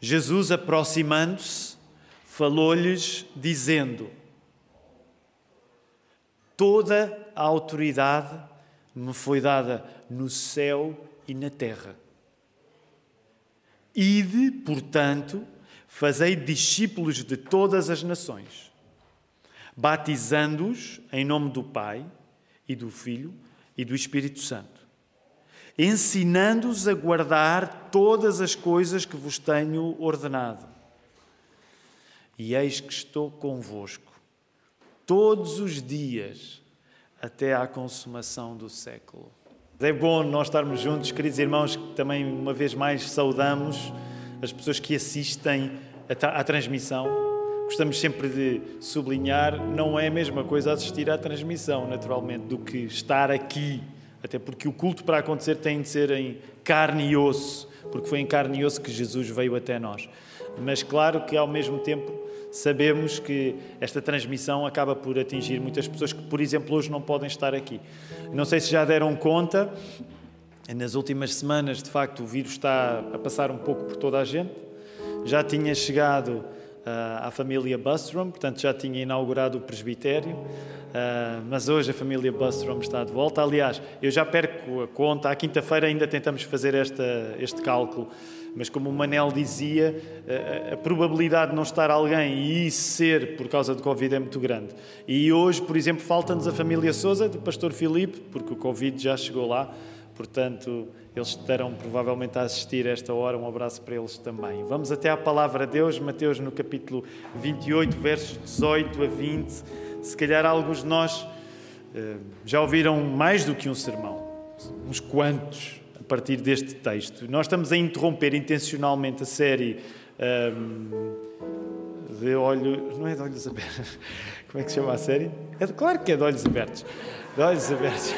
Jesus, aproximando-se, falou-lhes, dizendo: Toda a autoridade me foi dada no céu e na terra. Ide, portanto, fazei discípulos de todas as nações, batizando-os em nome do Pai e do Filho e do Espírito Santo, ensinando-os a guardar todas as coisas que vos tenho ordenado. E eis que estou convosco todos os dias até à consumação do século. É bom nós estarmos juntos, queridos irmãos, que também uma vez mais saudamos as pessoas que assistem à transmissão. Gostamos sempre de sublinhar, não é a mesma coisa assistir à transmissão, naturalmente, do que estar aqui. Até porque o culto para acontecer tem de ser em carne e osso, porque foi em carne e osso que Jesus veio até nós. Mas claro que ao mesmo tempo sabemos que esta transmissão acaba por atingir muitas pessoas que, por exemplo, hoje não podem estar aqui. Não sei se já deram conta, nas últimas semanas, de facto, o vírus está a passar um pouco por toda a gente. Já tinha chegado à família Bustrom, portanto, já tinha inaugurado o presbitério. Uh, mas hoje a família Bustrom está de volta. Aliás, eu já perco a conta. À quinta-feira ainda tentamos fazer esta, este cálculo mas como o Manel dizia, a, probabilidade de não estar alguém e ser por causa do Covid é muito grande. E hoje, por exemplo, falta-nos a família Souza, do pastor Filipe, porque o Covid já chegou lá, portanto, eles estarão provavelmente a assistir a esta hora. Um abraço para eles também. Vamos até à palavra de Deus, Mateus no capítulo 28, versos 18 a 20. Se calhar alguns de nós eh, já ouviram mais do que um sermão, uns quantos partir deste texto. Nós estamos a interromper intencionalmente a série um, de olhos. Não é de olhos abertos. Como é que se chama a série? É, claro que é de olhos abertos. De olhos abertos.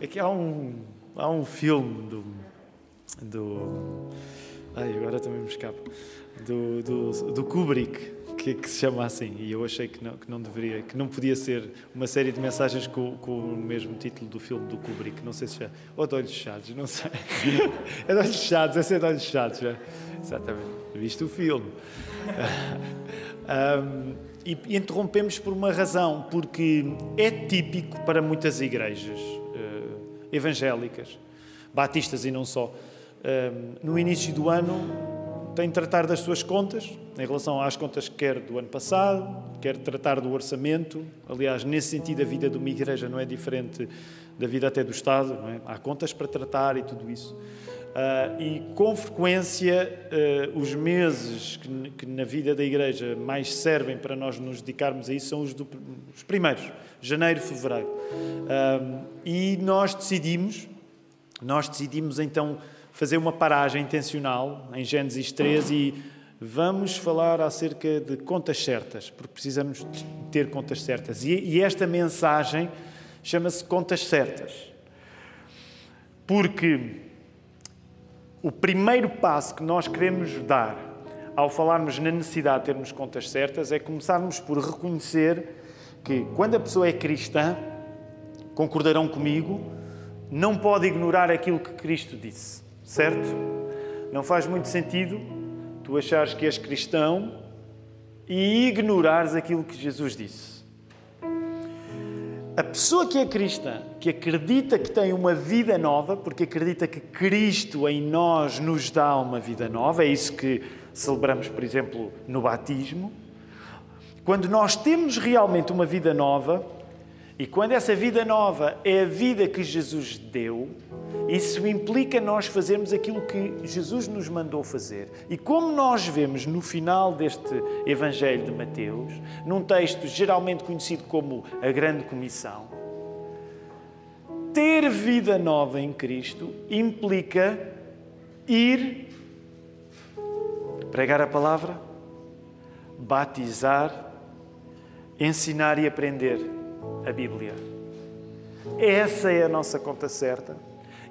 É que há um, há um filme do. do ai, agora também me escapo. Do, do, do Kubrick que, que, se chama assim e eu achei que não, que não deveria, que não podia ser uma série de mensagens com, com o mesmo título do filme do Kubrick, não sei se já, ou de olhos fechados, não sei. é de olhos fechados, essa é de olhos fechados, já. exatamente, viste o filme. um, e, e interrompemos por uma razão, porque é típico para muitas igrejas uh, evangélicas, batistas e não só, no início do ano tem de tratar das suas contas, em relação às contas que quer do ano passado, quer tratar do orçamento. Aliás, nesse sentido, a vida de uma igreja não é diferente da vida até do Estado. É? Há contas para tratar e tudo isso. Uh, e com frequência, uh, os meses que, que, na vida da igreja mais servem para nós nos dedicarmos a isso são os, do, os primeiros, janeiro, fevereiro. Uh, e nós decidimos, nós decidimos então fazer uma paragem intencional em Gênesis 3 e vamos falar acerca de contas certas, porque precisamos ter contas certas. E, e esta mensagem chama-se Contas Certas. Porque o primeiro passo que nós queremos dar ao falarmos na necessidade de termos contas certas é começarmos por reconhecer que quando a pessoa é cristã, concordarão comigo, não pode ignorar aquilo que Cristo disse certo? Não faz muito sentido tu achares que és cristão e ignorares aquilo que Jesus disse. A pessoa que é cristã, que acredita que tem uma vida nova, porque acredita que Cristo em nós nos dá uma vida nova, é isso que celebramos, por exemplo, no batismo. Quando nós temos realmente uma vida nova, e quando essa vida nova é a vida que Jesus deu, isso implica nós fazermos aquilo que Jesus nos mandou fazer. E como nós vemos no final deste Evangelho de Mateus, num texto geralmente conhecido como a Grande Comissão, ter vida nova em Cristo implica ir pregar a palavra, batizar, ensinar e aprender a Bíblia. Essa é a nossa conta certa.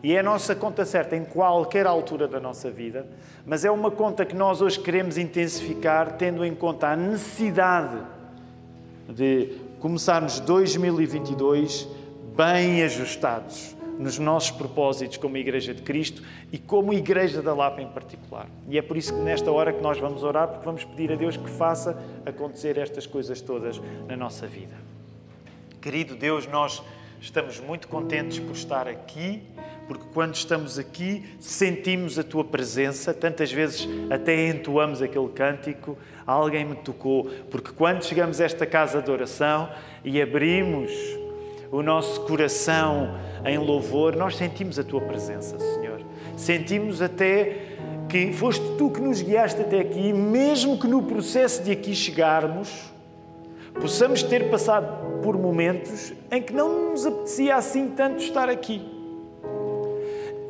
E é a nossa conta certa em qualquer altura da nossa vida, mas é uma conta que nós hoje queremos intensificar, tendo em conta a necessidade de começarmos 2022 bem ajustados, nos nossos propósitos como Igreja de Cristo e como Igreja da Lapa em particular. E é por isso que nesta hora que nós vamos orar, porque vamos pedir a Deus que faça acontecer estas coisas todas na nossa vida. Querido Deus, nós estamos muito contentes por estar aqui, porque quando estamos aqui sentimos a tua presença, tantas vezes até entoamos aquele cântico, alguém me tocou, porque quando chegamos a esta casa de oração e abrimos o nosso coração em louvor, nós sentimos a tua presença, Senhor. Sentimos até que foste tu que nos guiaste até aqui, mesmo que no processo de aqui chegarmos, possamos ter passado por momentos em que não nos apetecia assim tanto estar aqui.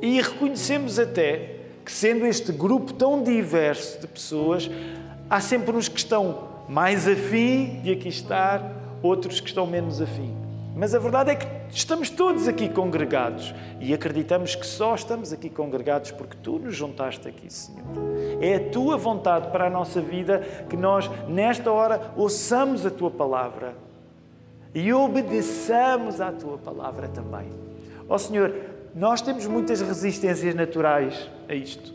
E reconhecemos até que, sendo este grupo tão diverso de pessoas, há sempre uns que estão mais afim de aqui estar, outros que estão menos afim. Mas a verdade é que estamos todos aqui congregados e acreditamos que só estamos aqui congregados porque tu nos juntaste aqui, Senhor. É a tua vontade para a nossa vida que nós, nesta hora, ouçamos a tua palavra e obedeçamos à tua palavra também. Ó oh, Senhor, nós temos muitas resistências naturais a isto,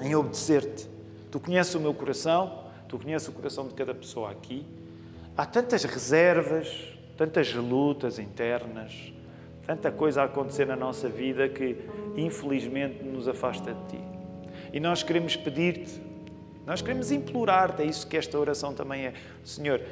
em obedecer-te. Tu conheces o meu coração, tu conheces o coração de cada pessoa aqui. Há tantas reservas, tantas lutas internas, tanta coisa a acontecer na nossa vida que infelizmente nos afasta de ti. E nós queremos pedir-te, nós queremos implorar-te, é isso que esta oração também é. Senhor,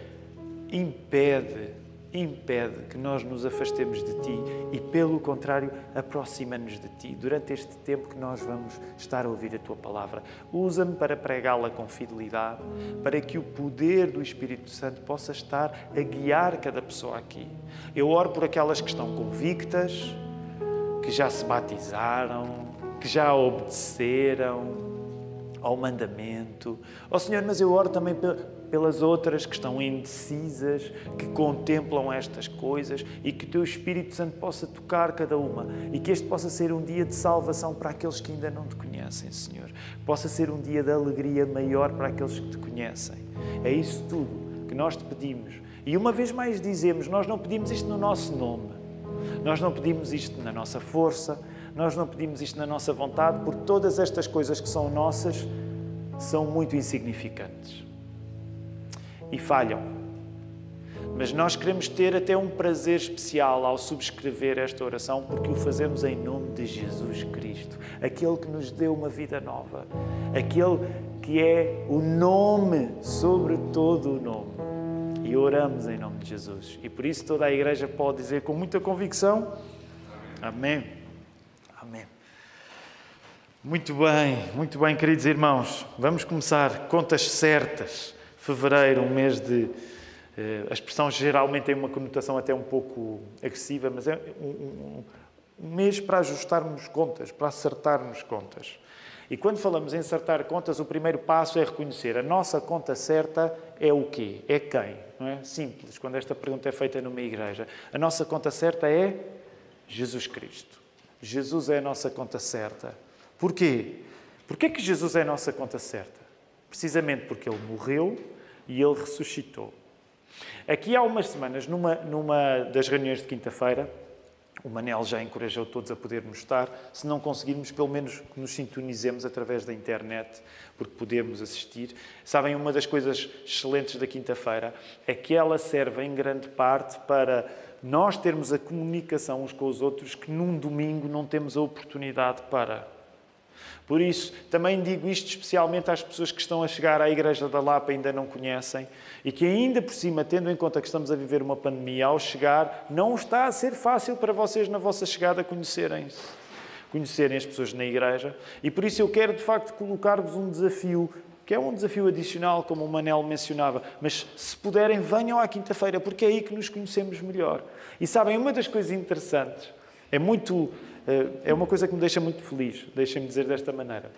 impede impede que nós nos afastemos de Ti e, pelo contrário, aproxima-nos de Ti durante este tempo que nós vamos estar a ouvir a Tua palavra. Usa-me para pregá-la com fidelidade, para que o poder do Espírito Santo possa estar a guiar cada pessoa aqui. Eu oro por aquelas que estão convictas, que já se batizaram, que já obedeceram ao mandamento. Ó oh, Senhor, mas eu oro também pelas outras que estão indecisas, que contemplam estas coisas e que o Teu Espírito Santo possa tocar cada uma e que este possa ser um dia de salvação para aqueles que ainda não te conhecem, Senhor. Possa ser um dia de alegria maior para aqueles que te conhecem. É isso tudo que nós te pedimos. E uma vez mais dizemos: nós não pedimos isto no nosso nome, nós não pedimos isto na nossa força, nós não pedimos isto na nossa vontade, porque todas estas coisas que são nossas são muito insignificantes e falham. Mas nós queremos ter até um prazer especial ao subscrever esta oração, porque o fazemos em nome de Jesus Cristo, aquele que nos deu uma vida nova, aquele que é o nome sobre todo o nome. E oramos em nome de Jesus. E por isso toda a igreja pode dizer com muita convicção: Amém. Amém. Muito bem, muito bem, queridos irmãos. Vamos começar contas certas fevereiro, um mês de. Eh, a expressão geralmente tem uma conotação até um pouco agressiva, mas é um, um, mês para ajustarmos contas, para acertarmos contas. E quando falamos em acertar contas, o primeiro passo é reconhecer a nossa conta certa é o quê? É quem? Não é? Simples, quando esta pergunta é feita numa igreja. A nossa conta certa é Jesus Cristo. Jesus é a nossa conta certa. Porquê? Porquê que Jesus é a nossa conta certa? Precisamente porque Ele morreu, e ele ressuscitou. Aqui há umas semanas, numa, numa das reuniões de quinta-feira, o Manel já encorajou todos a podermos estar. Se não conseguirmos, pelo menos que nos sintonizemos através da internet, porque podemos assistir. Sabem, uma das coisas excelentes da quinta-feira é que ela serve em grande parte para nós termos a comunicação uns com os outros que num domingo não temos a oportunidade para. Por isso, também digo isto especialmente às pessoas que estão a chegar à Igreja da Lapa e ainda não conhecem e que, ainda por cima, tendo em conta que estamos a viver uma pandemia, ao chegar, não está a ser fácil para vocês, na vossa chegada, conhecerem-se, conhecerem as pessoas na Igreja. E por isso eu quero, de facto, colocar-vos um desafio que é um desafio adicional, como o Manel mencionava, mas se puderem, venham à quinta-feira, porque é aí que nos conhecemos melhor. E sabem, uma das coisas interessantes, é muito é uma coisa que me deixa muito feliz, deixem-me dizer desta maneira.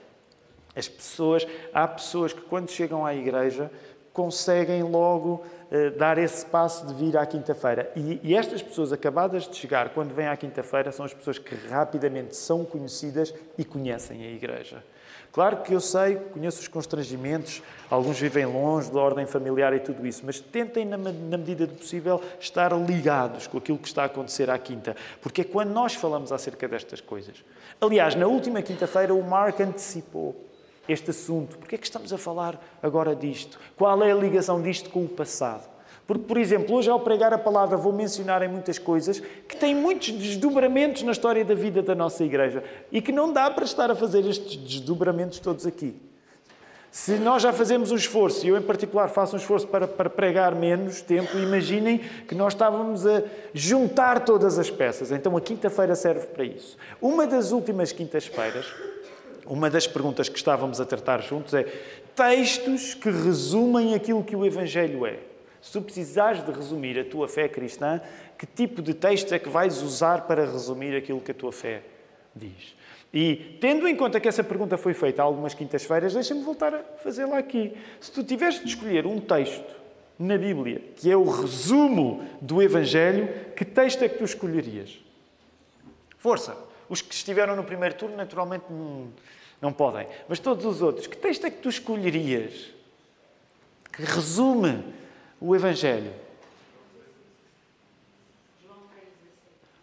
As pessoas, há pessoas que quando chegam à igreja conseguem logo uh, dar esse passo de vir à quinta-feira. E, e, estas pessoas acabadas de chegar, quando vêm à quinta-feira, são as pessoas que rapidamente são conhecidas e conhecem a igreja. Claro que eu sei, conheço os constrangimentos, alguns vivem longe da ordem familiar e tudo isso, mas tentem, na, na medida do possível, estar ligados com aquilo que está a acontecer à quinta, porque é quando nós falamos acerca destas coisas. Aliás, na última quinta-feira, o Mark antecipou este assunto. Porquê é que estamos a falar agora disto? Qual é a ligação disto com o passado? Porque, por exemplo, hoje ao pregar a palavra vou mencionar em muitas coisas que têm muitos desdobramentos na história da vida da nossa igreja e que não dá para estar a fazer estes desdobramentos todos aqui. Se nós já fazemos um esforço, e eu em particular faço um esforço para, para pregar menos tempo, imaginem que nós estávamos a juntar todas as peças. Então a quinta-feira serve para isso. Uma das últimas quintas-feiras, uma das perguntas que estávamos a tratar juntos é textos que resumem aquilo que o Evangelho é. Se tu precisares de resumir a tua fé cristã, que tipo de texto é que vais usar para resumir aquilo que a tua fé diz? E, tendo em conta que essa pergunta foi feita há algumas quintas-feiras, deixa-me voltar a fazê-la aqui. Se tu tivesse de escolher um texto na Bíblia, que é o resumo do Evangelho, que texto é que tu escolherias? Força! Os que estiveram no primeiro turno, naturalmente, não, não podem. Mas todos os outros, que texto é que tu escolherias? Que resume o Evangelho.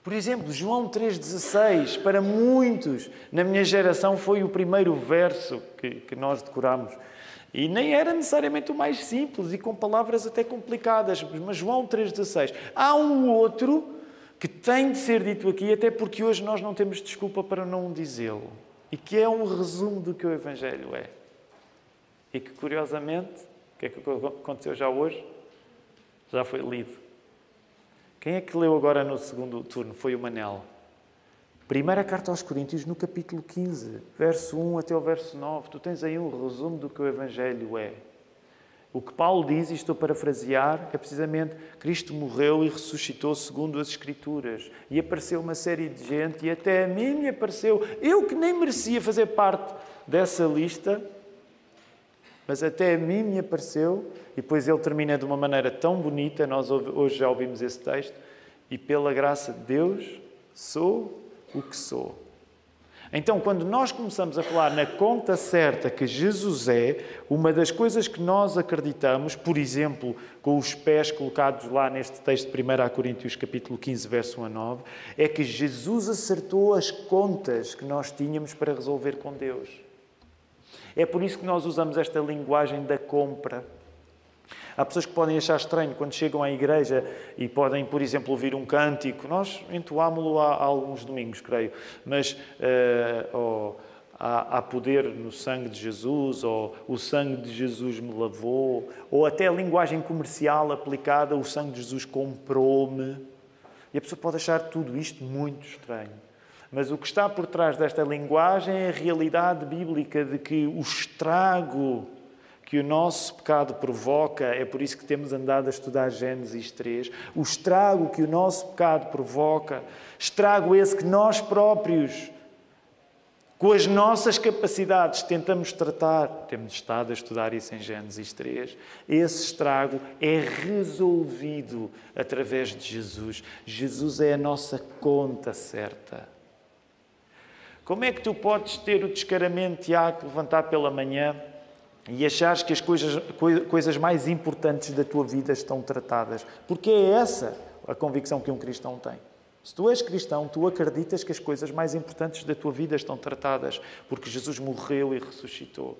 Por exemplo, João 3,16, para muitos, na minha geração, foi o primeiro verso que, que nós decoramos. E nem era necessariamente o mais simples e com palavras até complicadas, mas João 3,16. Há um outro que tem de ser dito aqui, até porque hoje nós não temos desculpa para não dizê-lo, e que é um resumo do que o Evangelho é. E que, curiosamente, o que é que aconteceu já hoje? Já foi lido. Quem é que leu agora no segundo turno? Foi o Manel. Primeira carta aos Coríntios, no capítulo 15, verso 1 até o verso 9. Tu tens aí um resumo do que o Evangelho é. O que Paulo diz, e estou a parafrasear, é precisamente Cristo morreu e ressuscitou segundo as Escrituras. E apareceu uma série de gente, e até a mim me apareceu. Eu que nem merecia fazer parte dessa lista, mas até a mim me apareceu, e depois ele termina de uma maneira tão bonita, nós hoje já ouvimos esse texto, e pela graça de Deus sou o que sou. Então, quando nós começamos a falar na conta certa que Jesus é, uma das coisas que nós acreditamos, por exemplo, com os pés colocados lá neste texto de 1 Coríntios capítulo 15, verso 1 a 9, é que Jesus acertou as contas que nós tínhamos para resolver com Deus. É por isso que nós usamos esta linguagem da compra. Há pessoas que podem achar estranho quando chegam à igreja e podem, por exemplo, ouvir um cântico. Nós entoámo-lo há, alguns domingos, creio. Mas uh, oh, há, há, poder no sangue de Jesus, ou o sangue de Jesus me lavou, ou até a linguagem comercial aplicada, o sangue de Jesus comprou-me. E a pessoa pode achar tudo isto muito estranho. Mas o que está por trás desta linguagem é a realidade bíblica de que o estrago que o nosso pecado provoca, é por isso que temos andado a estudar Gênesis 3, o estrago que o nosso pecado provoca, estrago esse que nós próprios, com as nossas capacidades, tentamos tratar, temos estado a estudar isso em Gênesis 3, esse estrago é resolvido através de Jesus. Jesus é a nossa conta certa. Como é que tu podes ter o descaramento, Tiago, levantar pela manhã e achares que as coisas, coisas mais importantes da tua vida estão tratadas? Porque é essa a convicção que um cristão tem. Se tu és cristão, tu acreditas que as coisas mais importantes da tua vida estão tratadas, porque Jesus morreu e ressuscitou.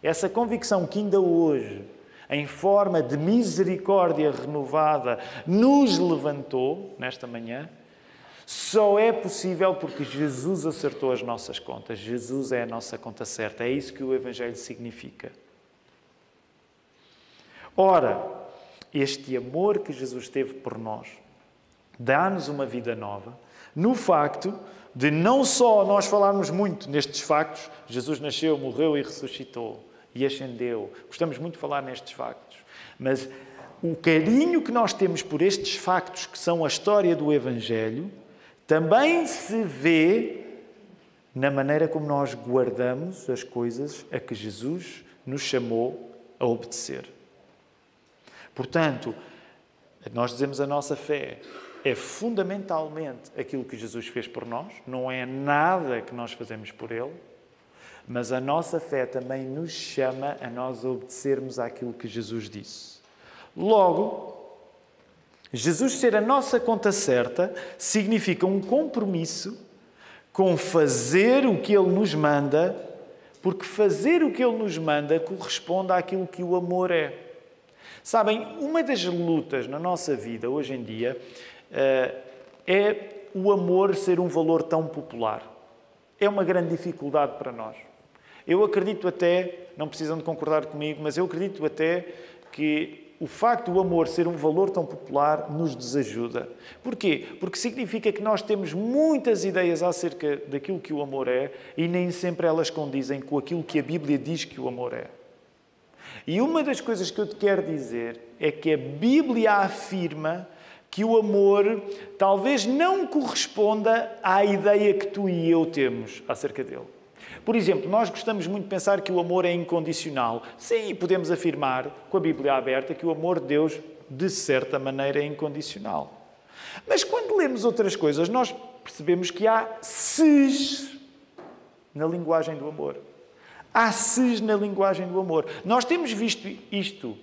Essa convicção que ainda hoje, em forma de misericórdia renovada, nos levantou nesta manhã, só é possível porque Jesus acertou as nossas contas. Jesus é a nossa conta certa. É isso que o Evangelho significa. Ora, este amor que Jesus teve por nós dá-nos uma vida nova no facto de não só nós falarmos muito nestes factos, Jesus nasceu, morreu e ressuscitou e ascendeu. Gostamos muito de falar nestes factos, mas o carinho que nós temos por estes factos que são a história do Evangelho também se vê na maneira como nós guardamos as coisas a que Jesus nos chamou a obedecer. Portanto, nós dizemos a nossa fé é fundamentalmente aquilo que Jesus fez por nós, não é nada que nós fazemos por Ele, Mas a nossa fé também nos chama a nós obedecermos àquilo que Jesus disse. Logo, Jesus ser a nossa conta certa significa um compromisso com fazer o que Ele nos manda, porque fazer o que Ele nos manda corresponde àquilo que o amor é. Sabem, uma das lutas na nossa vida hoje em dia eh, é o amor ser um valor tão popular. É uma grande dificuldade para nós. Eu acredito até, não precisam de concordar comigo, mas eu acredito até que o facto do amor ser um valor tão popular nos desajuda. Porquê? Porque significa que nós temos muitas ideias acerca daquilo que o amor é e nem sempre elas condizem com aquilo que a Bíblia diz que o amor é. E uma das coisas que eu te quero dizer é que a Bíblia afirma que o amor talvez não corresponda à ideia que tu e eu temos acerca dele. Por exemplo, nós gostamos muito de pensar que o amor é incondicional. Sim, podemos afirmar, com a Bíblia aberta, que o amor de Deus, de certa maneira, é incondicional. Mas quando lemos outras coisas, nós percebemos que há ses na linguagem do amor. Há ses na linguagem do amor. Nós temos visto isto.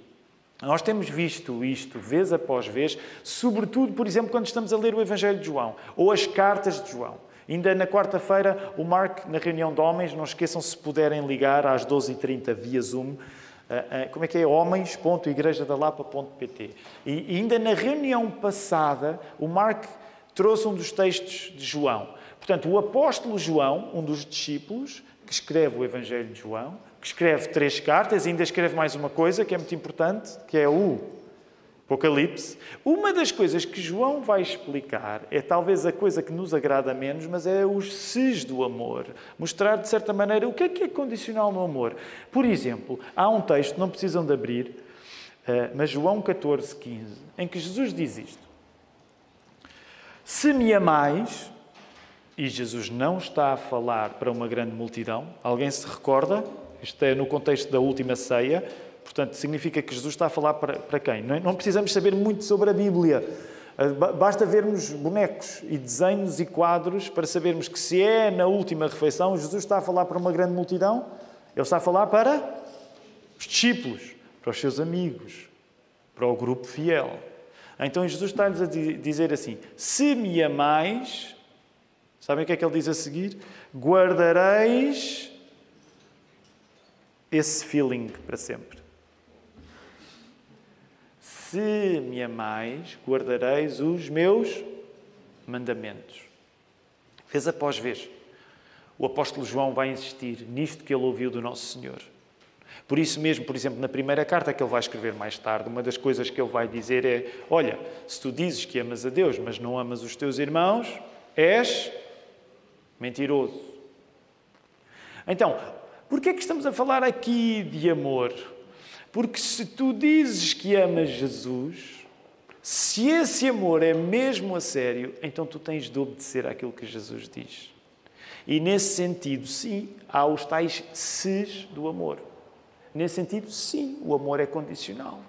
Nós temos visto isto vez após vez, sobretudo, por exemplo, quando estamos a ler o Evangelho de João ou as cartas de João. Ainda na quarta-feira, o Mark, na reunião de homens, não esqueçam se puderem ligar às 12h30 via Zoom, eh, eh, como é que é? homens.igrejadalapa.pt. E ainda na reunião passada, o Mark trouxe um dos textos de João. Portanto, o apóstolo João, um dos discípulos, que escreve o Evangelho de João, que escreve três cartas, e ainda escreve mais uma coisa que é muito importante, que é o Apocalipse, uma das coisas que João vai explicar é talvez a coisa que nos agrada menos, mas é os ses do amor. Mostrar, de certa maneira, o que é que é condicional no amor. Por exemplo, há um texto, não precisam de abrir, eh, mas João 14, 15, em que Jesus diz isto. Se me amais, e Jesus não está a falar para uma grande multidão, alguém se recorda? Isto é no contexto da última ceia, Portanto, significa que Jesus está a falar para, para quem? Não, é? não precisamos saber muito sobre a Bíblia. Ah, basta vermos bonecos e desenhos e quadros para sabermos que se é na última refeição, Jesus está a falar para uma grande multidão, ele está a falar para os discípulos, para os seus amigos, para o grupo fiel. Então Jesus está-lhes a dizer assim: Se me amais, sabem o que é que ele diz a seguir? Guardareis esse feeling para sempre. Se me amais, guardareis os meus mandamentos. Vez após vez, o apóstolo João vai insistir nisto que ele ouviu do nosso Senhor. Por isso mesmo, por exemplo, na primeira carta que ele vai escrever mais tarde, uma das coisas que ele vai dizer é: Olha, se tu dizes que amas a Deus, mas não amas os teus irmãos, és mentiroso. Então, por que é que estamos a falar aqui de amor? Porque se tu dizes que amas Jesus, se esse amor é mesmo a sério, então tu tens de obedecer àquilo que Jesus diz. E nesse sentido, sim, há os tais ses do amor. Nesse sentido, sim, o amor é condicional.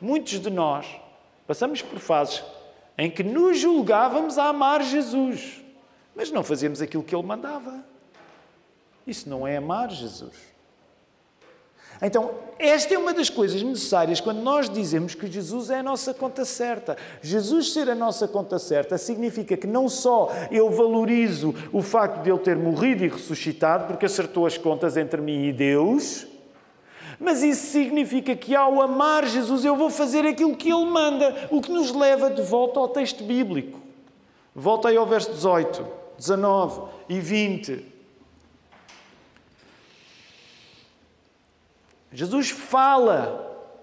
Muitos de nós passamos por fases em que nos julgávamos a amar Jesus, mas não fazíamos aquilo que ele mandava. Isso não é amar Jesus. Então, esta é uma das coisas necessárias quando nós dizemos que Jesus é a nossa conta certa. Jesus ser a nossa conta certa significa que não só eu valorizo o facto de ele ter morrido e ressuscitado, porque acertou as contas entre mim e Deus, mas isso significa que ao amar Jesus eu vou fazer aquilo que ele manda, o que nos leva de volta ao texto bíblico. Volta aí ao verso 18, 19 e 20. Jesus fala,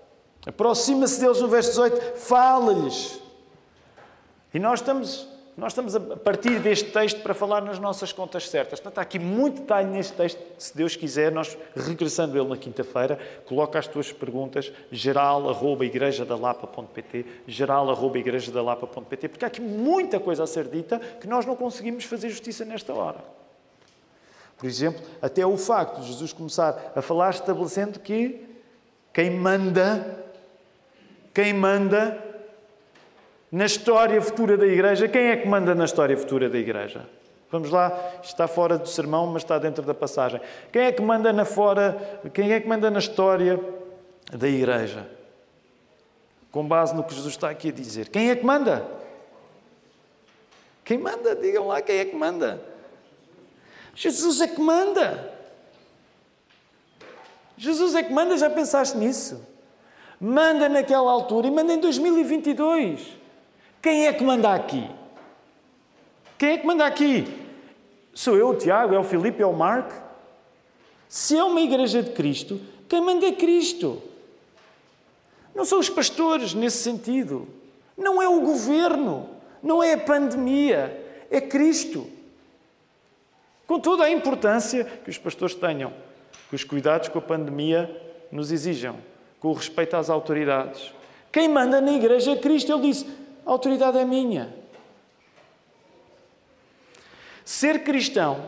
aproxima-se deles no verso 18, fala-lhes. E nós estamos, nós estamos a partir deste texto para falar nas nossas contas certas. Portanto, há aqui muito detalhe neste texto. Se Deus quiser, nós, regressando ele na quinta-feira, coloca as tuas perguntas geral.igrejadalapa.pt geral.igrejadalapa.pt porque há aqui muita coisa a ser dita que nós não conseguimos fazer justiça nesta hora. Por exemplo, até o facto de Jesus começar a falar estabelecendo que quem manda, quem manda na história futura da Igreja, quem é que manda na história futura da Igreja? Vamos lá, está fora do sermão, mas está dentro da passagem. Quem é que manda na fora, quem é que manda na história da igreja? Com base no que Jesus está aqui a dizer. Quem é que manda? Quem manda? Digam lá quem é que manda. Jesus é que manda. Jesus é que manda, já pensaste nisso? Manda naquela altura e manda em 2022. Quem é que manda aqui? Quem é que manda aqui? Sou eu, o Tiago, é o Filipe, é o Marco? Se é uma igreja de Cristo, quem manda é Cristo. Não são os pastores nesse sentido. Não é o governo. Não é a pandemia. É Cristo. Com toda a importância que os pastores tenham, que os cuidados com a pandemia nos exijam, com o respeito às autoridades. Quem manda na igreja é Cristo. Ele disse: a autoridade é minha. Ser cristão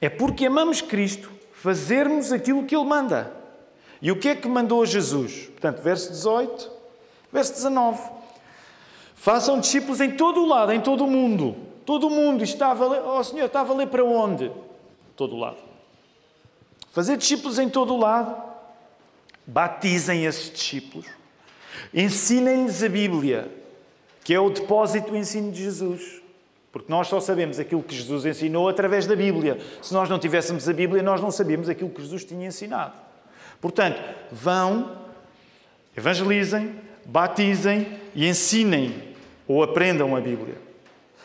é porque amamos Cristo fazermos aquilo que Ele manda. E o que é que mandou Jesus? Portanto, verso 18, verso 19. Façam discípulos em todo o lado, em todo o mundo. Todo mundo estava a ler. Oh Senhor, estava a ler para onde? Todo lado. Fazer discípulos em todo lado. Batizem esses discípulos. Ensinem-lhes a Bíblia, que é o depósito do ensino de Jesus. Porque nós só sabemos aquilo que Jesus ensinou através da Bíblia. Se nós não tivéssemos a Bíblia, nós não sabíamos aquilo que Jesus tinha ensinado. Portanto, vão, evangelizem, batizem e ensinem ou aprendam a Bíblia.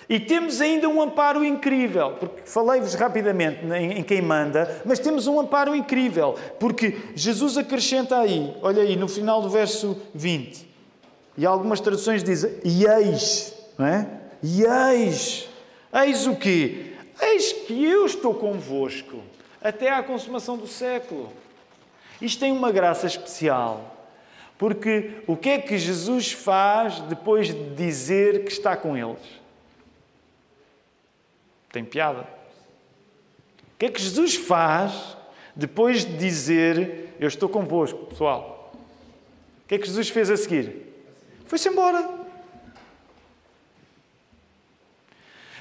E temos ainda um amparo incrível, porque falei-vos rapidamente em quem manda, mas temos um amparo incrível, porque Jesus acrescenta aí, olha aí, no final do verso 20, e algumas traduções dizem, e eis, não é? E eis, eis o quê? Eis que eu estou convosco até à consumação do século. Isto tem uma graça especial, porque o que é que Jesus faz depois de dizer que está com eles? Tem piada. O que é que Jesus faz depois de dizer eu estou convosco, pessoal? O que é que Jesus fez a seguir? Foi-se embora.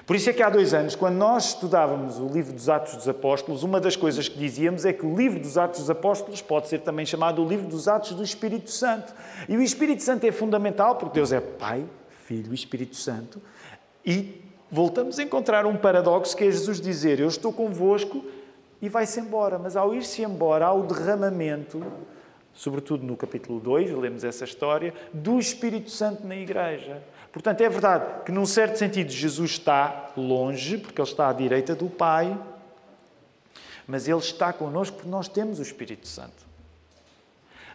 Por isso é que há dois anos, quando nós estudávamos o livro dos Atos dos Apóstolos, uma das coisas que dizíamos é que o livro dos Atos dos Apóstolos pode ser também chamado o livro dos Atos do Espírito Santo. E o Espírito Santo é fundamental porque Deus é Pai, Filho e Espírito Santo. E voltamos a encontrar um paradoxo que é Jesus dizer: Eu estou convosco e vai-se embora. Mas ao ir-se embora, há o derramamento, sobretudo no capítulo 2, lemos essa história, do Espírito Santo na igreja. Portanto, é verdade que, num certo sentido, Jesus está longe, porque Ele está à direita do Pai, mas Ele está connosco porque nós temos o Espírito Santo.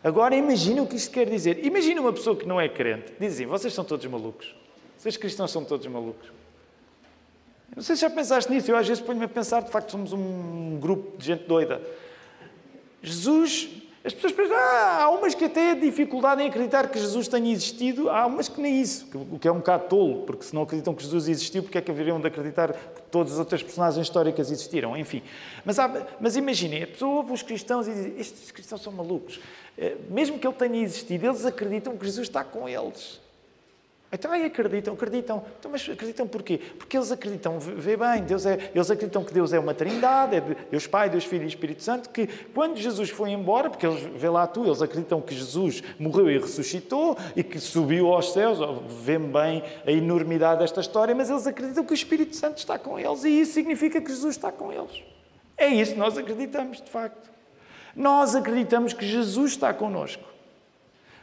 Agora, imagine o que isto quer dizer. Imagine uma pessoa que não é crente. Dizem, assim, vocês são todos malucos. Vocês cristãos são todos malucos. Não sei se já pensaste nisso. Eu às vezes ponho-me a pensar, de facto, somos um grupo de gente doida. Jesus as pessoas pensam, ah, há umas que até têm dificuldade em acreditar que Jesus tenha existido, há umas que nem isso, o que é um bocado tolo, porque se não acreditam que Jesus existiu, porque é que haveriam de acreditar que todas as outras personagens históricas existiram? Enfim. Mas, há, mas imaginem, a pessoa ouve os cristãos e diz, estes cristãos são malucos. Eh, mesmo que ele tenha existido, eles acreditam que Jesus está com eles. Então, aí acreditam, acreditam. Então, mas acreditam porquê? Porque eles acreditam, vê bem, Deus é, eles acreditam que Deus é uma trindade, é Deus Pai, Deus Filho e Espírito Santo, que quando Jesus foi embora, porque eles, vê lá tu, eles acreditam que Jesus morreu e ressuscitou e que subiu aos céus, vê bem a enormidade desta história, mas eles acreditam que o Espírito Santo está com eles e isso significa que Jesus está com eles. É isso que nós acreditamos, de facto. Nós acreditamos que Jesus está connosco.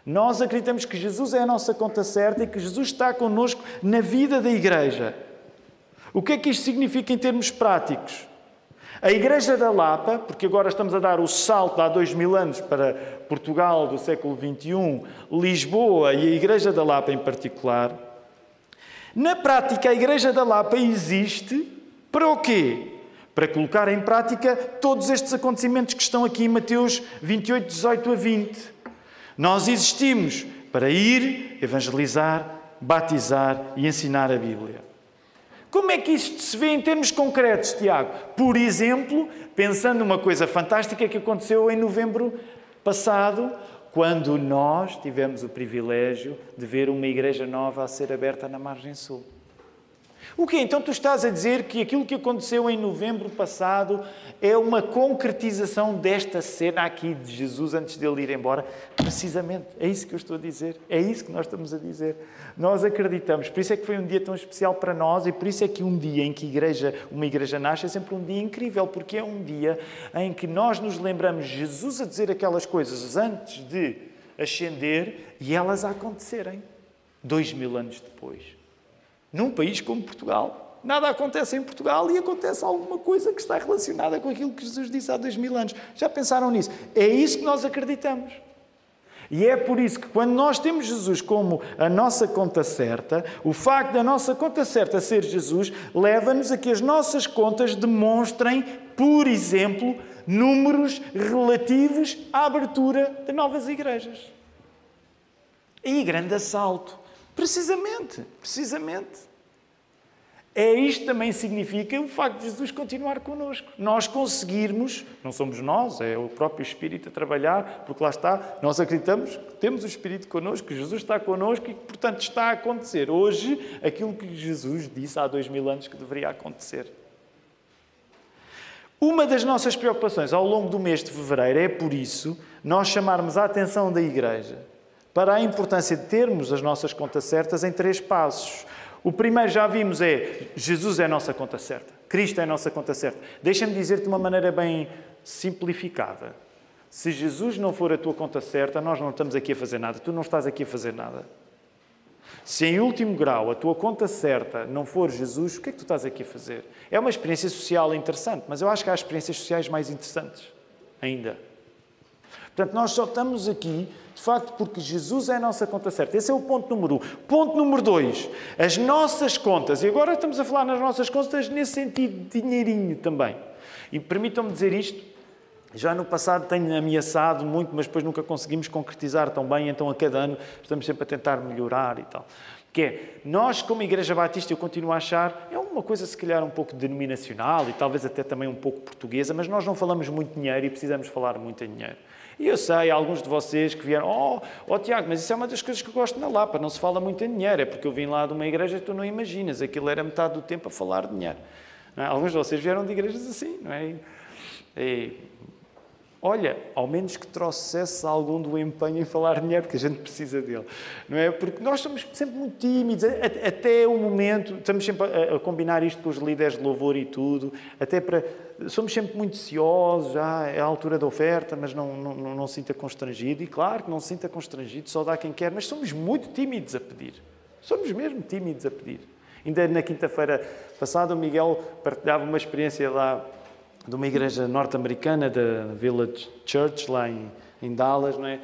Nós acreditamos que Jesus é a nossa conta certa e que Jesus está connosco na vida da igreja. O que é que isto significa em termos práticos? A Igreja da Lapa, porque agora estamos a dar o salto há dois mil anos para Portugal do século XXI, Lisboa e a Igreja da Lapa em particular, na prática a Igreja da Lapa existe para o quê? Para colocar em prática todos estes acontecimentos que estão aqui em Mateus 28, 18 a 20. Nós existimos para ir, evangelizar, batizar e ensinar a Bíblia. Como é que isto se vê em termos concretos, Tiago? Por exemplo, pensando numa coisa fantástica que aconteceu em novembro passado, quando nós tivemos o privilégio de ver uma igreja nova a ser aberta na margem sul. O que então tu estás a dizer que aquilo que aconteceu em novembro passado é uma concretização desta cena aqui de Jesus antes dele ir embora? Precisamente, é isso que eu estou a dizer. É isso que nós estamos a dizer. Nós acreditamos. Por isso é que foi um dia tão especial para nós e por isso é que um dia em que igreja, uma igreja nasce é sempre um dia incrível, porque é um dia em que nós nos lembramos Jesus a dizer aquelas coisas antes de ascender e elas a acontecerem dois mil anos depois num país como Portugal. Nada acontece em Portugal e acontece alguma coisa que está relacionada com aquilo que Jesus disse há dois mil anos. Já pensaram nisso? É isso que nós acreditamos. E é por isso que, quando nós temos Jesus como a nossa conta certa, o facto da nossa conta certa ser Jesus leva-nos a que as nossas contas demonstrem, por exemplo, números relativos à abertura de novas igrejas. E grande assalto. Precisamente, precisamente. É isto também significa o facto de Jesus continuar connosco. Nós conseguirmos, não somos nós, é o próprio Espírito a trabalhar, porque lá está, nós acreditamos que temos o Espírito connosco, que Jesus está connosco e que, portanto, está a acontecer hoje aquilo que Jesus disse há dois mil anos que deveria acontecer. Uma das nossas preocupações ao longo do mês de fevereiro é, por isso, nós chamarmos a atenção da Igreja para a importância de termos as nossas contas certas em três passos. O primeiro já vimos é Jesus é a nossa conta certa, Cristo é a nossa conta certa. Deixa-me dizer-te de uma maneira bem simplificada. Se Jesus não for a tua conta certa, nós não estamos aqui a fazer nada, tu não estás aqui a fazer nada. Se em último grau a tua conta certa não for Jesus, o que é que tu estás aqui a fazer? É uma experiência social interessante, mas eu acho que há experiências sociais mais interessantes ainda. Portanto, nós só estamos aqui de facto, porque Jesus é a nossa conta certa. Esse é o ponto número um. Ponto número dois, as nossas contas. E agora estamos a falar nas nossas contas nesse sentido de dinheirinho também. E permitam-me dizer isto. Já no passado tenho ameaçado muito, mas depois nunca conseguimos concretizar tão bem, então a cada ano estamos sempre a tentar melhorar e tal. Que é, nós como Igreja Batista, eu continuo a achar, é uma coisa se calhar um pouco denominacional e talvez até também um pouco portuguesa, mas nós não falamos muito dinheiro e precisamos falar muito em dinheiro. E eu sei, alguns de vocês que vieram, oh, oh Tiago, mas isso é uma das coisas que eu gosto na Lapa, não se fala muito em dinheiro, é porque eu vim lá de uma igreja que tu não imaginas, aquilo era metade do tempo a falar de dinheiro. É? Alguns de vocês vieram de igrejas assim, não é? E, Olha, ao menos que trouxesse algum do empenho em falar dinheiro, porque a gente precisa dele. Não é? Porque nós somos sempre muito tímidos, até o momento, estamos sempre a, combinar isto com os líderes de louvor e tudo, até para. Somos sempre muito ciosos, já é a altura da oferta, mas não, não, não, não se sinta constrangido. E claro que não se sinta constrangido, só dá quem quer, mas somos muito tímidos a pedir. Somos mesmo tímidos a pedir. Ainda na quinta-feira passada, o Miguel partilhava uma experiência lá de uma igreja norte-americana, da Village Church, lá em, em Dallas, não é?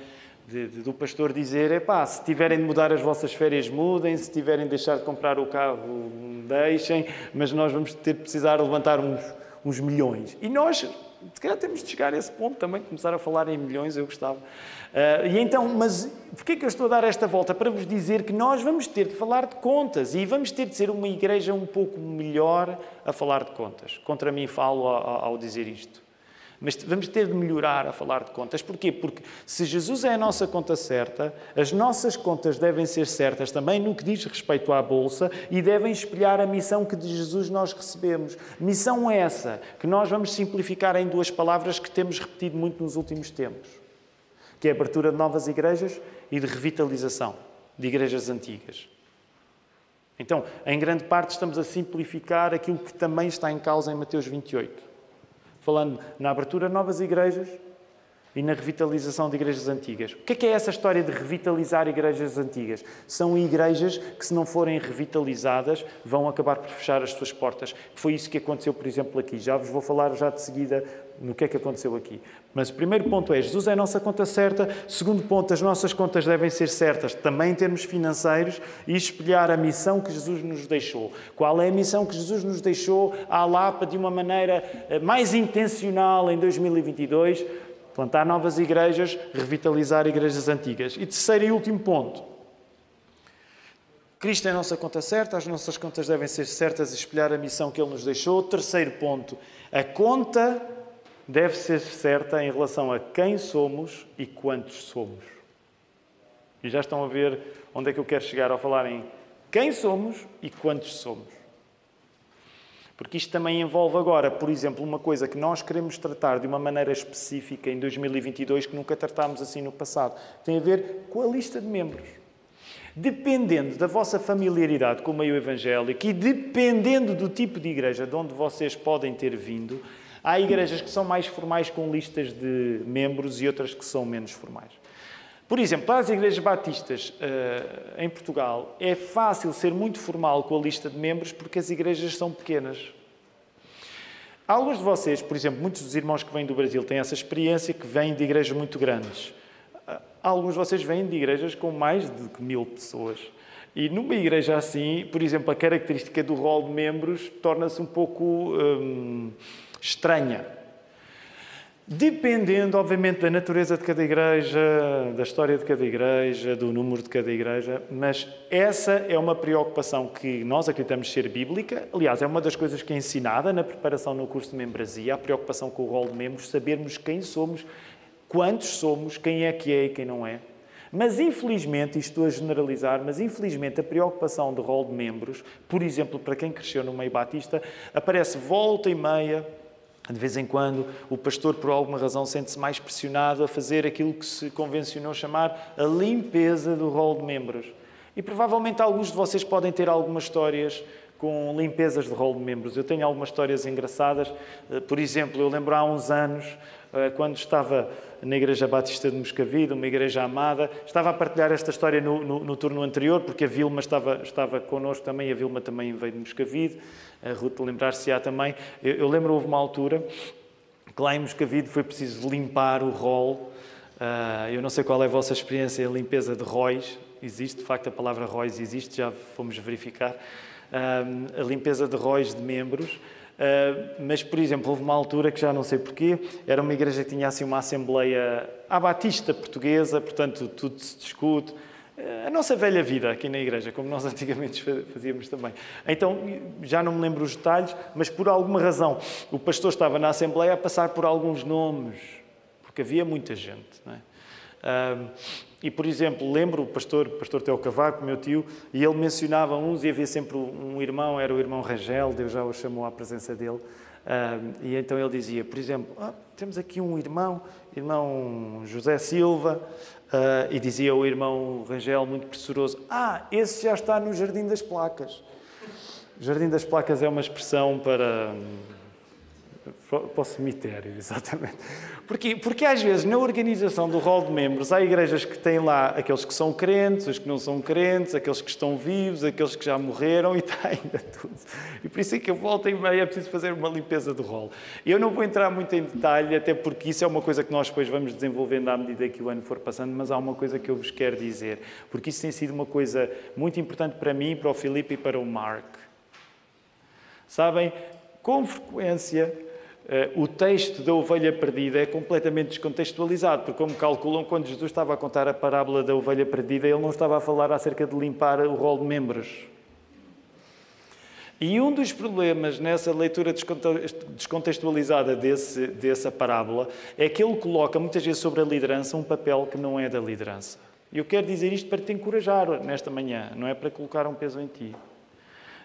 De, de, do pastor dizer: é pá, se tiverem de mudar as vossas férias, mudem, se tiverem de deixar de comprar o carro, deixem, mas nós vamos ter de precisar levantar uns, uns milhões. E nós se calhar temos de chegar a esse ponto também, começar a falar em milhões, eu gostava. Uh, e então, mas porquê que eu estou a dar esta volta? Para vos dizer que nós vamos ter de falar de contas e vamos ter de ser uma igreja um pouco melhor a falar de contas. Contra mim falo ao, ao dizer isto. Mas vamos ter de melhorar a falar de contas. Porquê? Porque se Jesus é a nossa conta certa, as nossas contas devem ser certas também no que diz respeito à Bolsa e devem espelhar a missão que de Jesus nós recebemos. Missão essa que nós vamos simplificar em duas palavras que temos repetido muito nos últimos tempos, que é a abertura de novas igrejas e de revitalização de igrejas antigas. Então, em grande parte, estamos a simplificar aquilo que também está em causa em Mateus 28 falando na abertura de novas igrejas e na revitalização de igrejas antigas. O que é, que é essa história de revitalizar igrejas antigas? São igrejas que, se não forem revitalizadas, vão acabar por fechar as suas portas. Foi isso que aconteceu, por exemplo, aqui. Já vos vou falar já de seguida no que é que aconteceu aqui. Mas o primeiro ponto é, Jesus é a nossa conta certa. Segundo ponto, as nossas contas devem ser certas, também em termos financeiros, e espelhar a missão que Jesus nos deixou. Qual é a missão que Jesus nos deixou à Lapa de uma maneira eh, mais intencional em 2022? Plantar novas igrejas, revitalizar igrejas antigas. E terceiro e último ponto. Cristo é a nossa conta certa, as nossas contas devem ser certas e espelhar a missão que Ele nos deixou. Terceiro ponto, a conta deve ser certa em relação a quem somos e quantos somos. E já estão a ver onde é que eu quero chegar ao falar em quem somos e quantos somos. Porque isto também envolve agora, por exemplo, uma coisa que nós queremos tratar de uma maneira específica em 2022 que nunca tratámos assim no passado. Tem a ver com a lista de membros. Dependendo da vossa familiaridade com o meio evangélico e dependendo do tipo de igreja de onde vocês podem ter vindo, há igrejas que são mais formais com listas de membros e outras que são menos formais. Por exemplo, para as igrejas batistas uh, em Portugal, é fácil ser muito formal com a lista de membros porque as igrejas são pequenas. Alguns de vocês, por exemplo, muitos dos irmãos que vêm do Brasil têm essa experiência que vêm de igrejas muito grandes. Uh, alguns de vocês vêm de igrejas com mais de mil pessoas. E numa igreja assim, por exemplo, a característica do rol de membros torna-se um pouco hum, estranha. Dependendo, obviamente, da natureza de cada igreja, da história de cada igreja, do número de cada igreja, mas essa é uma preocupação que nós acreditamos ser bíblica. Aliás, é uma das coisas que é ensinada na preparação no curso de membresia, a preocupação com o rol de membros, sabermos quem somos, quantos somos, quem é que é e quem não é. Mas infelizmente, isto estou a generalizar, mas infelizmente a preocupação de rol de membros, por exemplo, para quem cresceu no meio batista, aparece volta e meia de vez em quando, o pastor, por alguma razão, sente-se mais pressionado a fazer aquilo que se convencionou chamar a limpeza do rol de membros. E provavelmente alguns de vocês podem ter algumas histórias com limpezas de rol de membros. Eu tenho algumas histórias engraçadas. Eh, por exemplo, eu lembro há uns anos, eh, quando estava na Igreja Batista de Moscavide, uma igreja amada, estava a partilhar esta história no, no, no turno anterior, porque a Vilma estava, estava connosco também, a Vilma também veio de Moscavide a Ruth lembrar-se-á também. Eu, eu lembro, houve uma altura que lá em Moscavide foi preciso limpar o rol. Uh, eu não sei qual é a vossa experiência, a limpeza de róis. Existe, de facto, a palavra róis existe, já fomos verificar. Uh, a limpeza de róis de membros. Uh, mas, por exemplo, houve uma altura que já não sei porquê, era uma igreja que tinha assim uma assembleia abatista portuguesa, portanto tudo se discute, a nossa velha vida aqui na igreja, como nós antigamente fazíamos também. Então, já não me lembro os detalhes, mas por alguma razão o pastor estava na Assembleia a passar por alguns nomes, porque havia muita gente. Não é? E, por exemplo, lembro o pastor, o pastor Teo Cavaco, meu tio, e ele mencionava uns e havia sempre um irmão, era o irmão Rangel, Deus já o chamou à presença dele. e então ele dizia, por exemplo, ah, temos aqui um irmão, irmão José Silva, Uh, e dizia o irmão Rangel, muito pressuroso: Ah, esse já está no Jardim das Placas. Jardim das Placas é uma expressão para para o cemitério, exatamente. Porque, porque às vezes na organização do rol de membros há igrejas que têm lá aqueles que são crentes, os que não são crentes, aqueles que estão vivos, aqueles que já morreram e está ainda tudo. E por isso é que eu volto e meia é preciso fazer uma limpeza do rol. Eu não vou entrar muito em detalhe, até porque isso é uma coisa que nós depois vamos desenvolvendo à medida que o ano for passando, mas há uma coisa que eu vos quero dizer, porque isso tem sido uma coisa muito importante para mim, para o Filipe e para o Mark. Sabem, com frequência o texto da ovelha perdida é completamente descontextualizado, porque, como calculam, quando Jesus estava a contar a parábola da ovelha perdida, ele não estava a falar acerca de limpar o rol de membros. E um dos problemas nessa leitura descontextualizada desse, dessa parábola é que ele coloca muitas vezes sobre a liderança um papel que não é da liderança. Eu quero dizer isto para te encorajar nesta manhã, não é para colocar um peso em ti.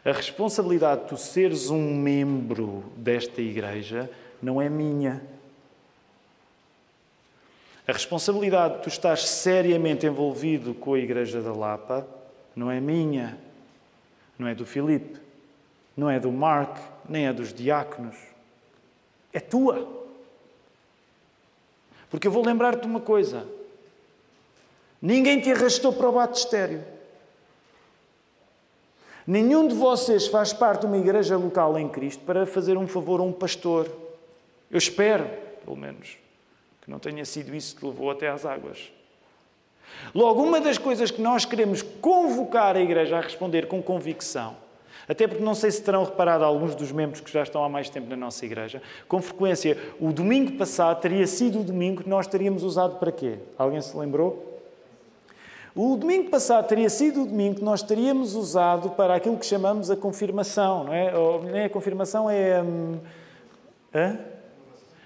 A responsabilidade de tu seres um membro desta igreja não é minha. A responsabilidade de tu estás seriamente envolvido com a Igreja da Lapa não é minha, não é do Filipe, não é do Mark, nem é dos diáconos. É tua. Porque eu vou lembrar-te uma coisa: ninguém te arrastou para o batistério. Nenhum de vocês faz parte de uma igreja local em Cristo para fazer um favor a um pastor. Eu espero, pelo menos, que não tenha sido isso que levou até às águas. Logo, uma das coisas que nós queremos convocar a igreja a responder com convicção, até porque não sei se terão reparado alguns dos membros que já estão há mais tempo na nossa igreja, com frequência, o domingo passado teria sido o domingo que nós teríamos usado para quê? Alguém se lembrou? O domingo passado teria sido o domingo que nós teríamos usado para aquilo que chamamos a confirmação, não é? Ou, nem a confirmação é hum,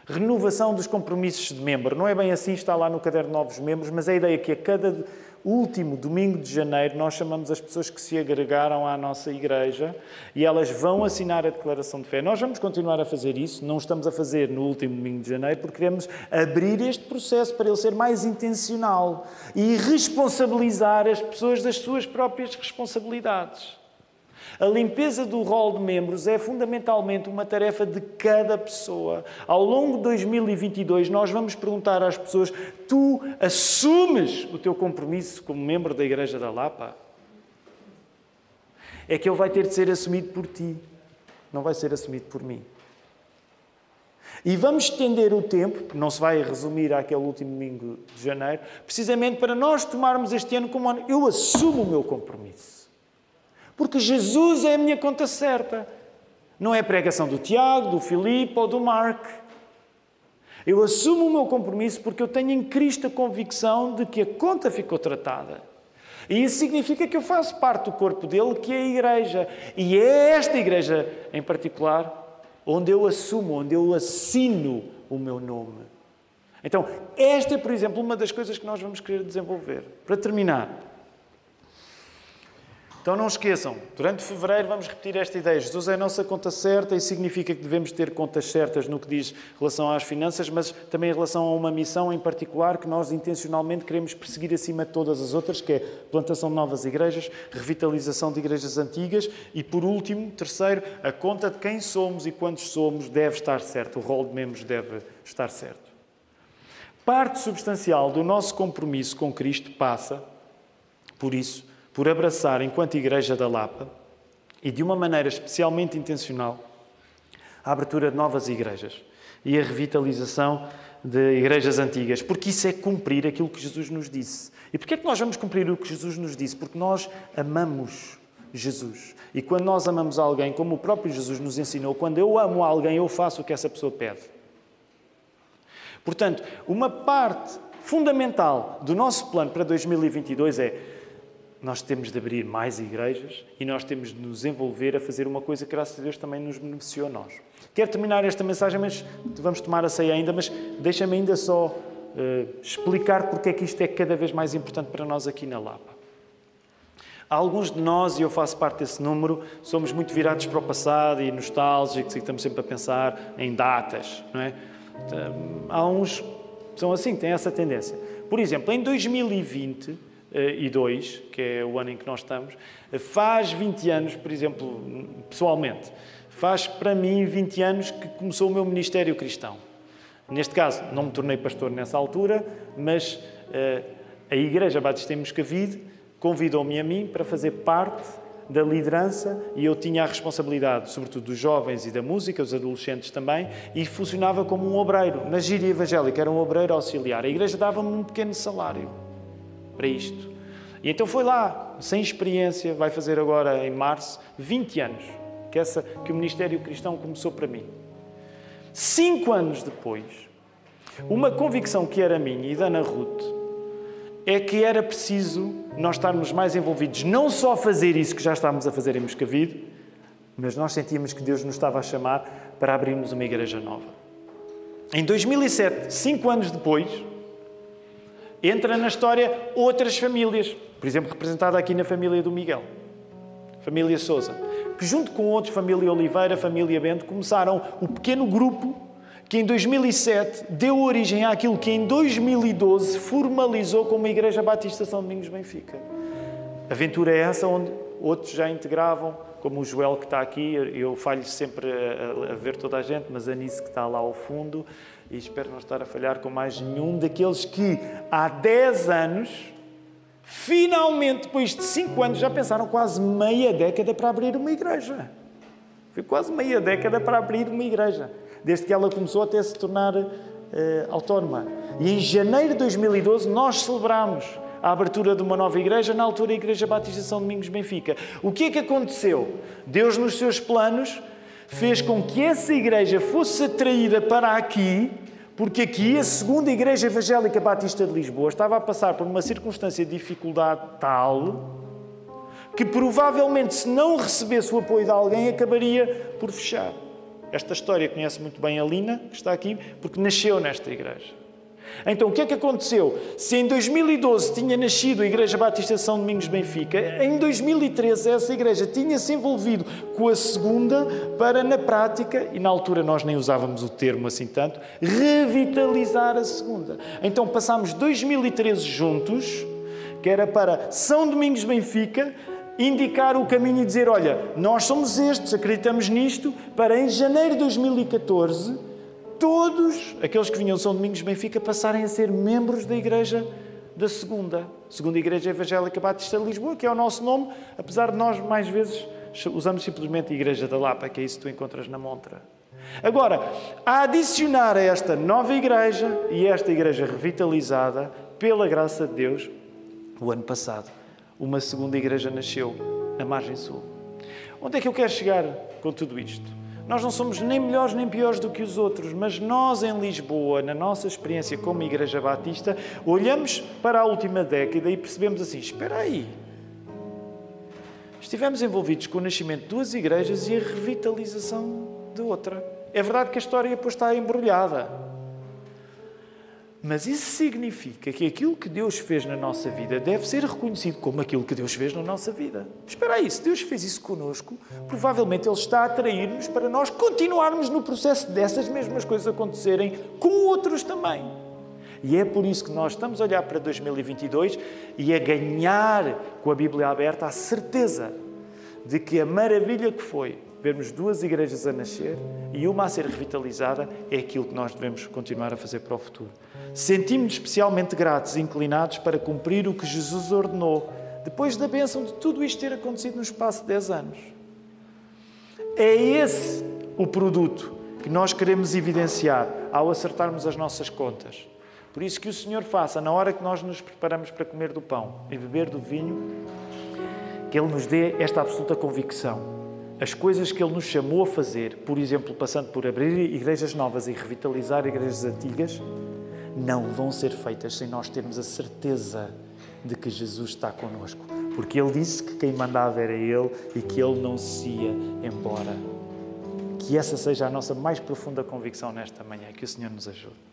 renovação dos compromissos de membro. Não é bem assim, está lá no caderno de novos membros, mas a ideia é que a cada último domingo de janeiro, nós chamamos as pessoas que se agregaram à nossa igreja e elas vão assinar a declaração de fé. Nós vamos continuar a fazer isso, não estamos a fazer no último domingo de janeiro, porque queremos abrir este processo para ele ser mais intencional e responsabilizar as pessoas das suas próprias responsabilidades. A limpeza do rol de membros é fundamentalmente uma tarefa de cada pessoa. Ao longo de 2022, nós vamos perguntar às pessoas: tu assumes o teu compromisso como membro da Igreja da Lapa? É que ele vai ter de ser assumido por ti, não vai ser assumido por mim. E vamos estender o tempo, não se vai resumir àquele último domingo de janeiro, precisamente para nós tomarmos este ano como ano. Eu assumo o meu compromisso. Porque Jesus é a minha conta certa. Não é a pregação do Tiago, do Filipe ou do Mark. Eu assumo o meu compromisso porque eu tenho em Cristo a convicção de que a conta ficou tratada. E isso significa que eu faço parte do corpo dele, que é a igreja. E é esta igreja em particular onde eu assumo, onde eu assino o meu nome. Então, esta é, por exemplo, uma das coisas que nós vamos querer desenvolver. Para terminar, então não esqueçam, durante fevereiro vamos repetir esta ideia. Jesus é a nossa conta certa e significa que devemos ter contas certas no que diz relação às finanças, mas também em relação a uma missão em particular que nós intencionalmente queremos perseguir acima de todas as outras, que é plantação de novas igrejas, revitalização de igrejas antigas e, por último, terceiro, a conta de quem somos e quantos somos deve estar certo, o rol de membros deve estar certo. Parte substancial do nosso compromisso com Cristo passa, por isso, por abraçar, enquanto Igreja da Lapa, e de uma maneira especialmente intencional, a abertura de novas igrejas e a revitalização de igrejas antigas, porque isso é cumprir aquilo que Jesus nos disse. E porquê é que nós vamos cumprir o que Jesus nos disse? Porque nós amamos Jesus. E quando nós amamos alguém, como o próprio Jesus nos ensinou, quando eu amo alguém, eu faço o que essa pessoa pede. Portanto, uma parte fundamental do nosso plano para 2022 é nós temos de abrir mais igrejas e nós temos de nos envolver a fazer uma coisa que, graças a Deus, também nos beneficiou a nós. Quero terminar esta mensagem, mas vamos tomar a ceia ainda, mas deixa-me ainda só uh, explicar porque é que isto é cada vez mais importante para nós aqui na Lapa. Alguns de nós, e eu faço parte desse número, somos muito virados para o passado e nostálgicos e estamos sempre a pensar em datas, não é? Então, há uns que são assim, têm essa tendência. Por exemplo, em 2020 e 2, que é o ano em que nós estamos, faz 20 anos, por exemplo, pessoalmente, faz para mim 20 anos que começou o meu ministério cristão. Neste caso, não me tornei pastor nessa altura, mas uh, a Igreja Batista em Moscavide convidou-me a mim para fazer parte da liderança e eu tinha a responsabilidade, sobretudo dos jovens e da música, os adolescentes também, e funcionava como um obreiro. Na gíria evangélica era um obreiro auxiliar. A igreja dava-me um pequeno salário para isto. E então foi lá, sem experiência, vai fazer agora em março 20 anos que, essa, que o Ministério Cristão começou para mim. Cinco anos depois, uma convicção que era minha e da Ana Ruth é que era preciso nós estarmos mais envolvidos, não só fazer isso que já estávamos a fazer em Moscavide, mas nós sentíamos que Deus nos estava a chamar para abrirmos uma igreja nova. Em 2007, cinco anos depois, entra na história outras famílias, por exemplo, representada aqui na família do Miguel, família Souza, que junto com outros, família Oliveira, família Bento, começaram o pequeno grupo que em 2007 deu origem àquilo que em 2012 formalizou como a Igreja Batista São Domingos Benfica. Aventura é essa onde outros já integravam, como o Joel que está aqui, eu falho sempre a, a ver toda a gente, mas a Nice que está lá ao fundo, e espero não estar a falhar com mais nenhum daqueles que há 10 anos, finalmente, depois de 5 anos, já pensaram quase meia década para abrir uma igreja. Foi quase meia década para abrir uma igreja, desde que ela começou até se tornar uh, autónoma. E em janeiro de 2012 nós celebramos a abertura de uma nova igreja, na altura a Igreja Batista São Domingos Benfica. O que é que aconteceu? Deus, nos seus planos, fez com que essa igreja fosse atraída para aqui, porque aqui a segunda Igreja Evangélica Batista de Lisboa estava a passar por uma circunstância de dificuldade tal que provavelmente, se não recebesse o apoio de alguém, acabaria por fechar. Esta história conhece muito bem a Lina, que está aqui, porque nasceu nesta igreja. Então, o que é que aconteceu? Se em 2012 tinha nascido a Igreja Batista São Domingos Benfica, em 2013 essa igreja tinha se envolvido com a segunda para, na prática, e na altura nós nem usávamos o termo assim tanto, revitalizar a segunda. Então, passámos 2013 juntos, que era para São Domingos Benfica, indicar o caminho e dizer: olha, nós somos estes, acreditamos nisto, para em janeiro de 2014 todos aqueles que vinham São Domingos de Benfica passarem a ser membros da Igreja da Segunda, Segunda Igreja Evangélica Batista de Lisboa, que é o nosso nome, apesar de nós mais vezes usamos simplesmente a Igreja da Lapa, que é isso que tu encontras na montra. Agora, a adicionar a esta nova igreja e esta igreja revitalizada, pela graça de Deus, o ano passado, uma segunda igreja nasceu na margem sul. Onde é que eu quero chegar com tudo isto? Nós não somos nem melhores nem piores do que os outros, mas nós em Lisboa, na nossa experiência como Igreja Batista, olhamos para a última década e percebemos assim: espera aí. Estivemos envolvidos com o nascimento de duas igrejas e a revitalização de outra. É verdade que a história depois está embrulhada. Mas isso significa que aquilo que Deus fez na nossa vida deve ser reconhecido como aquilo que Deus fez na nossa vida. Espera aí, se Deus fez isso conosco, provavelmente Ele está a atrair-nos para nós continuarmos no processo dessas mesmas coisas acontecerem com outros também. E é por isso que nós estamos a olhar para 2022 e a ganhar com a Bíblia aberta a certeza de que a maravilha que foi vermos duas igrejas a nascer e uma a ser revitalizada, é aquilo que nós devemos continuar a fazer para o futuro. Sentimos-nos especialmente gratos e inclinados para cumprir o que Jesus ordenou, depois da bênção de tudo isto ter acontecido no espaço de 10 anos. É esse o produto que nós queremos evidenciar ao acertarmos as nossas contas. Por isso que o Senhor faça, na hora que nós nos preparamos para comer do pão e beber do vinho, que Ele nos dê esta absoluta convicção as coisas que Ele nos chamou a fazer, por exemplo, passando por abrir igrejas novas e revitalizar igrejas antigas, não vão ser feitas sem nós termos a certeza de que Jesus está conosco. Porque Ele disse que quem mandava era Ele e que Ele não se ia embora. Que essa seja a nossa mais profunda convicção nesta manhã. Que o Senhor nos ajude.